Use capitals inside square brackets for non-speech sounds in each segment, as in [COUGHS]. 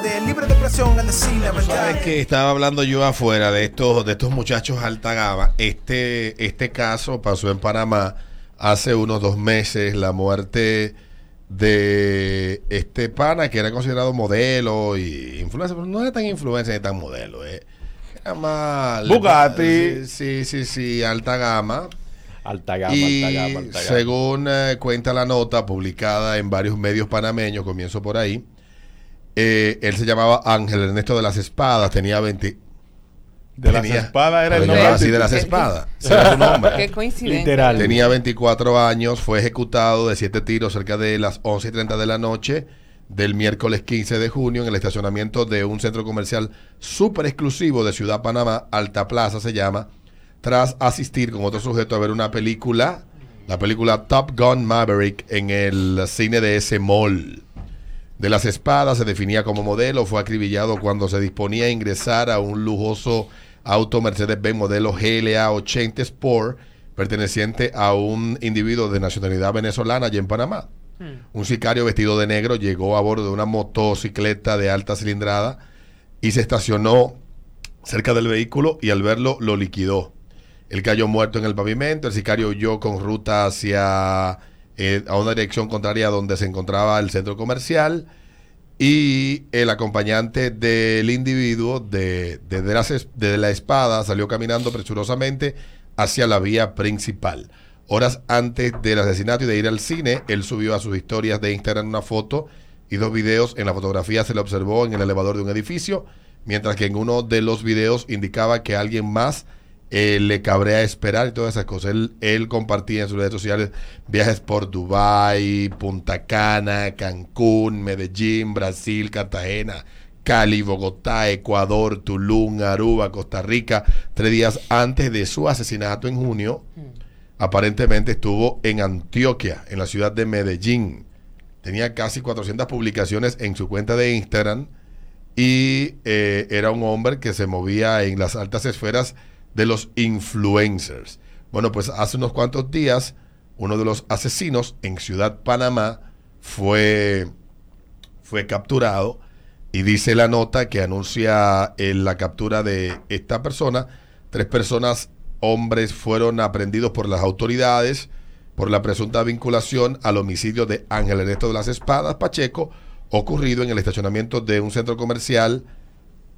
libertad, de libre expresión al decir la verdad. Sabes que estaba hablando yo afuera de estos, de estos muchachos alta gama. Este, este caso pasó en Panamá hace unos dos meses, la muerte de este pana que era considerado modelo y influencer, pero no era tan influencer ni tan modelo, eh. Era más Bugatti. Sí, sí, sí, alta gama. Alta gama, Y alta gama, alta gama. según eh, cuenta la nota publicada en varios medios panameños, comienzo por ahí, eh, él se llamaba Ángel Ernesto de las Espadas, tenía 20... De las espadas era el se nombre. así, de las espadas. Era su nombre. Qué coincidencia. Literal. Tenía 24 años, fue ejecutado de siete tiros cerca de las 11 y 30 de la noche del miércoles 15 de junio en el estacionamiento de un centro comercial súper exclusivo de Ciudad Panamá, Alta Plaza se llama, tras asistir con otro sujeto a ver una película, la película Top Gun Maverick en el cine de ese mall. De las espadas se definía como modelo, fue acribillado cuando se disponía a ingresar a un lujoso auto Mercedes-Benz modelo GLA 80 Sport perteneciente a un individuo de nacionalidad venezolana allá en Panamá. Un sicario vestido de negro llegó a bordo de una motocicleta de alta cilindrada y se estacionó cerca del vehículo y al verlo lo liquidó. Él cayó muerto en el pavimento, el sicario huyó con ruta hacia eh, a una dirección contraria donde se encontraba el centro comercial y el acompañante del individuo de, de la espada salió caminando presurosamente hacia la vía principal. Horas antes del asesinato y de ir al cine, él subió a sus historias de Instagram una foto y dos videos. En la fotografía se le observó en el elevador de un edificio, mientras que en uno de los videos indicaba que alguien más eh, le cabrea esperar y todas esas cosas. Él, él compartía en sus redes sociales viajes por Dubái, Punta Cana, Cancún, Medellín, Brasil, Cartagena, Cali, Bogotá, Ecuador, Tulum, Aruba, Costa Rica, tres días antes de su asesinato en junio. Aparentemente estuvo en Antioquia, en la ciudad de Medellín. Tenía casi 400 publicaciones en su cuenta de Instagram y eh, era un hombre que se movía en las altas esferas de los influencers. Bueno, pues hace unos cuantos días, uno de los asesinos en Ciudad Panamá fue, fue capturado y dice la nota que anuncia eh, la captura de esta persona. Tres personas, hombres, fueron aprendidos por las autoridades por la presunta vinculación al homicidio de Ángel Ernesto de las Espadas Pacheco, ocurrido en el estacionamiento de un centro comercial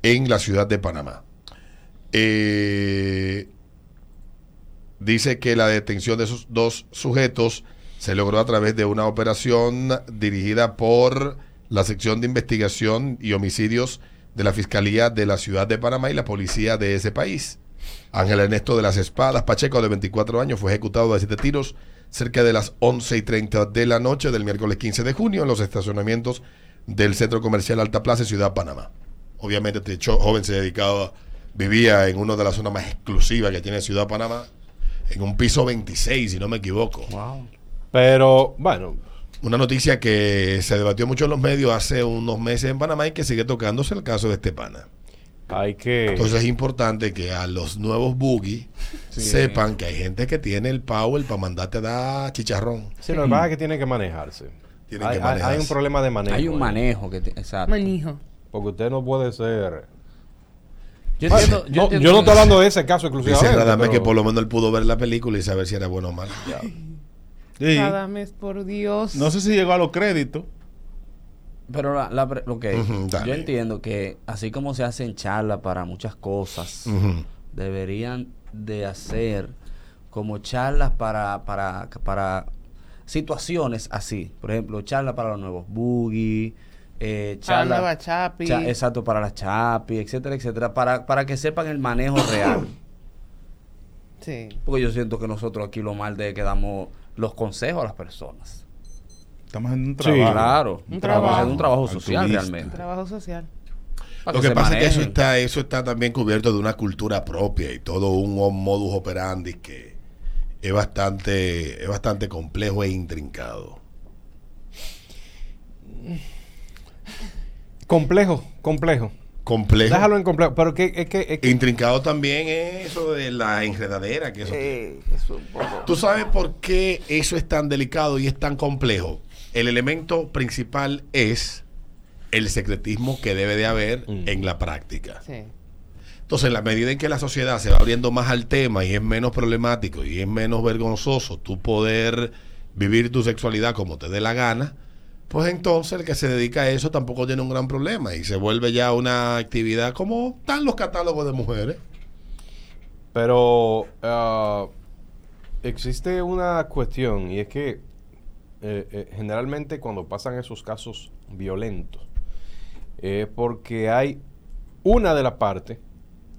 en la ciudad de Panamá. Eh, dice que la detención de esos dos sujetos se logró a través de una operación dirigida por la sección de investigación y homicidios de la Fiscalía de la Ciudad de Panamá y la policía de ese país. Ángel Ernesto de las Espadas Pacheco, de 24 años, fue ejecutado de siete tiros cerca de las 11 y 30 de la noche del miércoles 15 de junio en los estacionamientos del Centro Comercial Alta Plaza, Ciudad Panamá. Obviamente este joven se dedicaba, vivía en una de las zonas más exclusivas que tiene Ciudad Panamá, en un piso 26, si no me equivoco. Pero, bueno, Una noticia que se debatió mucho en los medios hace unos meses en Panamá y que sigue tocándose el caso de este pana. hay que... Entonces es importante que a los nuevos boogies sepan que hay gente que tiene el power para mandarte a dar chicharrón. Sí, lo que pasa es que tiene que manejarse. Tienen hay, que hay- hay manejarse. un problema de manejo. Hay un manejo que... te- exacto. Manijo. Porque usted no puede ser... Yo entiendo, no, yo, entiendo- no estoy hablando de ese caso Dice exclusivamente. Radamés pero- que por lo menos él pudo ver la película y saber si era bueno o mal. [LAUGHS] Sí. Adames, por Dios. No sé si llegó a los créditos. Pero la, la que Ujú, dale. yo entiendo que así como se hacen charlas para muchas cosas, Ujú. deberían de hacer como charlas para, para, para situaciones así. Por ejemplo, charlas para los nuevos boogie, eh, Para la charlas- nueva Chapi. cha- exacto, para las chapi, etcétera, etcétera, para, para que sepan el manejo real. [COUGHS] Sí. Porque yo siento que nosotros aquí lo mal de que damos los consejos a las personas. Estamos en un Sí, trabajo. Claro, Un trabajo. es un trabajo social Altruista. realmente. Trabajo social. Lo que pasa es que eso está, eso está también cubierto de una cultura propia y todo un modus operandi que es bastante, es bastante complejo e intrincado. [LAUGHS] Complejo, complejo. Complejo. Déjalo en complejo. Pero que, es que... es que- Intrincado también es eso de la enredadera que eso Eh, eso un poco. ¿Tú sabes por qué eso es tan delicado y es tan complejo? El elemento principal es el secretismo que debe de haber Mm. en la práctica. Sí. Entonces, en la medida en que la sociedad se va abriendo más al tema y es menos problemático y es menos vergonzoso tú poder vivir tu sexualidad como te dé la gana, pues entonces el que se dedica a eso tampoco tiene un gran problema y se vuelve ya una actividad como están los catálogos de mujeres. Pero ah, existe una cuestión y es que eh, eh, generalmente cuando pasan esos casos violentos es porque hay una de las partes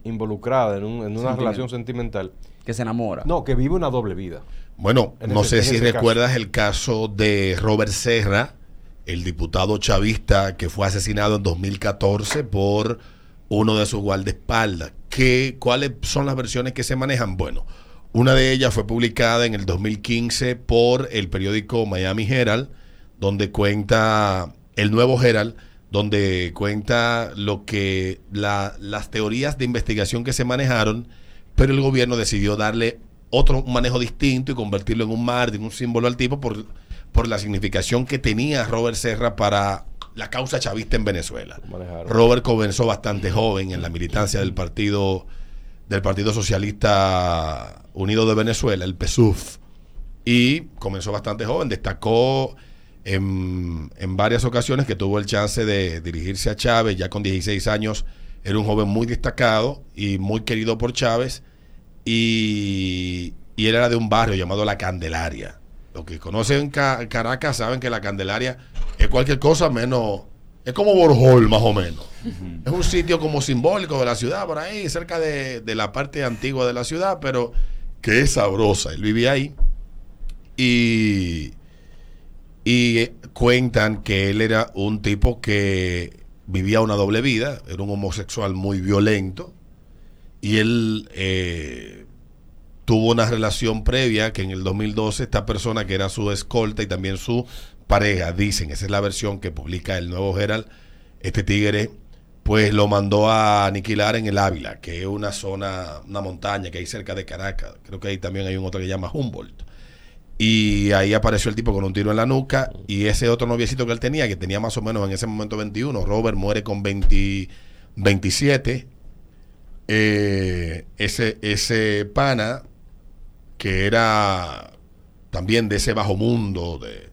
involucrada en, un- en una relación sentimental, Que se enamora. no, que vive una doble vida. Bueno, En no ese- sé si caso. recuerdas el caso de Robert Serra, el diputado chavista que fue asesinado en 2014 por uno de sus guardaespaldas. ¿Qué, ¿Cuáles son las versiones que se manejan? Bueno, una de ellas fue publicada en el 2015 por el periódico Miami Herald, donde cuenta el nuevo Herald, donde cuenta lo que la- las teorías de investigación que se manejaron, pero el gobierno decidió darle otro manejo distinto y convertirlo en un mártir, un símbolo al tipo por, por la significación que tenía Robert Serra para la causa chavista en Venezuela. Robert comenzó bastante joven en la militancia del partido del Partido Socialista Unido de Venezuela, el PSUV, y comenzó bastante joven, destacó en, en varias ocasiones que tuvo el chance de dirigirse a Chávez, ya con 16 años, era un joven muy destacado y muy querido por Chávez, y, y él era de un barrio llamado La Candelaria. Los que conocen Ca- Caracas saben que La Candelaria es cualquier cosa menos... Es como Borjol, más o menos. Es un sitio como simbólico de la ciudad, por ahí, cerca de, de la parte antigua de la ciudad, pero que es sabrosa. Él vivía ahí. Y, y cuentan que él era un tipo que vivía una doble vida, era un homosexual muy violento. Y él eh, tuvo una relación previa que en el 2012 esta persona que era su escolta y también su pareja, dicen, esa es la versión que publica el nuevo Herald, este tigre pues lo mandó a aniquilar en el Ávila, que es una zona, una montaña que hay cerca de Caracas. Creo que ahí también hay un otro que se llama Humboldt. Y ahí apareció el tipo con un tiro en la nuca y ese otro noviecito que él tenía, que tenía más o menos en ese momento 21, Robert muere con 20 27. Eh, ese, ese pana que era también de ese bajo mundo, de,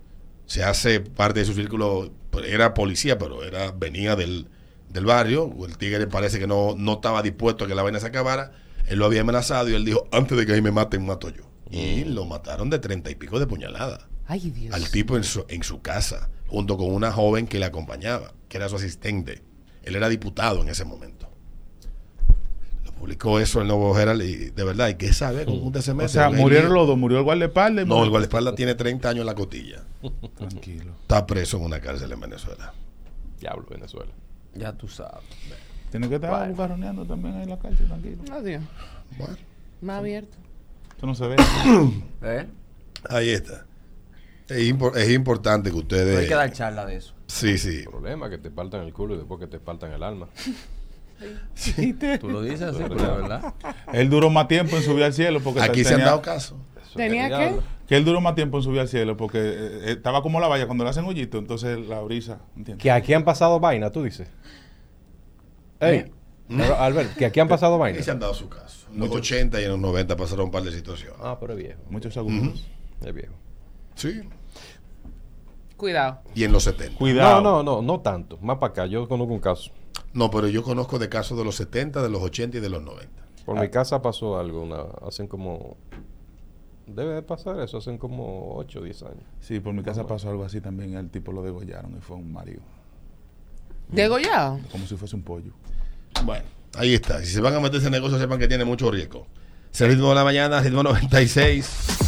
se hace parte de su círculo, pues, era policía, pero era venía del, del barrio, el tigre parece que no, no estaba dispuesto a que la vaina se acabara, él lo había amenazado y él dijo, antes de que ahí me maten, mato yo. Y lo mataron de treinta y pico de puñalada Ay, Dios. al tipo en su, en su casa, junto con una joven que le acompañaba, que era su asistente. Él era diputado en ese momento. Publicó eso el Nuevo Herald y de verdad, ¿y qué sabe con un se mete? O sea, murieron los dos. Murió el guardaespaldas. No, el guardaespaldas tiene 30 años en la cotilla. [LAUGHS] Tranquilo. Está preso en una cárcel en Venezuela. Diablo, Venezuela. Ya tú sabes. Tiene que estar bucarroneando también ahí en la cárcel, tranquilo. Adiós. Bueno, Más abierto. Eso no se ve. [COUGHS] ¿Eh? ahí está. Es, impor- es importante que No ustedes... hay que dar charla de eso. Sí, sí. problema que te partan el culo y después que te partan el alma. [LAUGHS] Tú lo dices así, pero es verdad. él duró más tiempo en subir al cielo porque Aquí se han tenía- dado casos. Eso ¿Tenía qué? Que él duró más tiempo en subir al cielo porque eh, eh, estaba como la valla cuando le hacen hoyito, entonces la brisa, ¿entiendes? Que aquí han pasado vainas, tú dices. Ey, pero, Albert, que aquí han pasado Aquí vainas. se han dado su caso. En los 80 y en los 90 pasaron un par de situaciones. Ah, pero es viejo. Muchos segundos. Es viejo. Sí. Cuidado. Y en los 70. Cuidado. No, no, no, no tanto. Más para acá. Yo conozco un caso. No, pero yo conozco de casos de los 70, de los 80 y de los 90. Por mi casa pasó algo. Una, hacen como. Debe de pasar eso. Hacen como 8 o 10 años. Sí, por mi casa pasó algo así también. El tipo lo degollaron y fue un marido. ¿Degollado? Como si fuese un pollo. Bueno, ahí está. Si se van a meter ese negocio, sepan que tiene mucho riesgo. Se ritmo de la mañana, ritmo 96.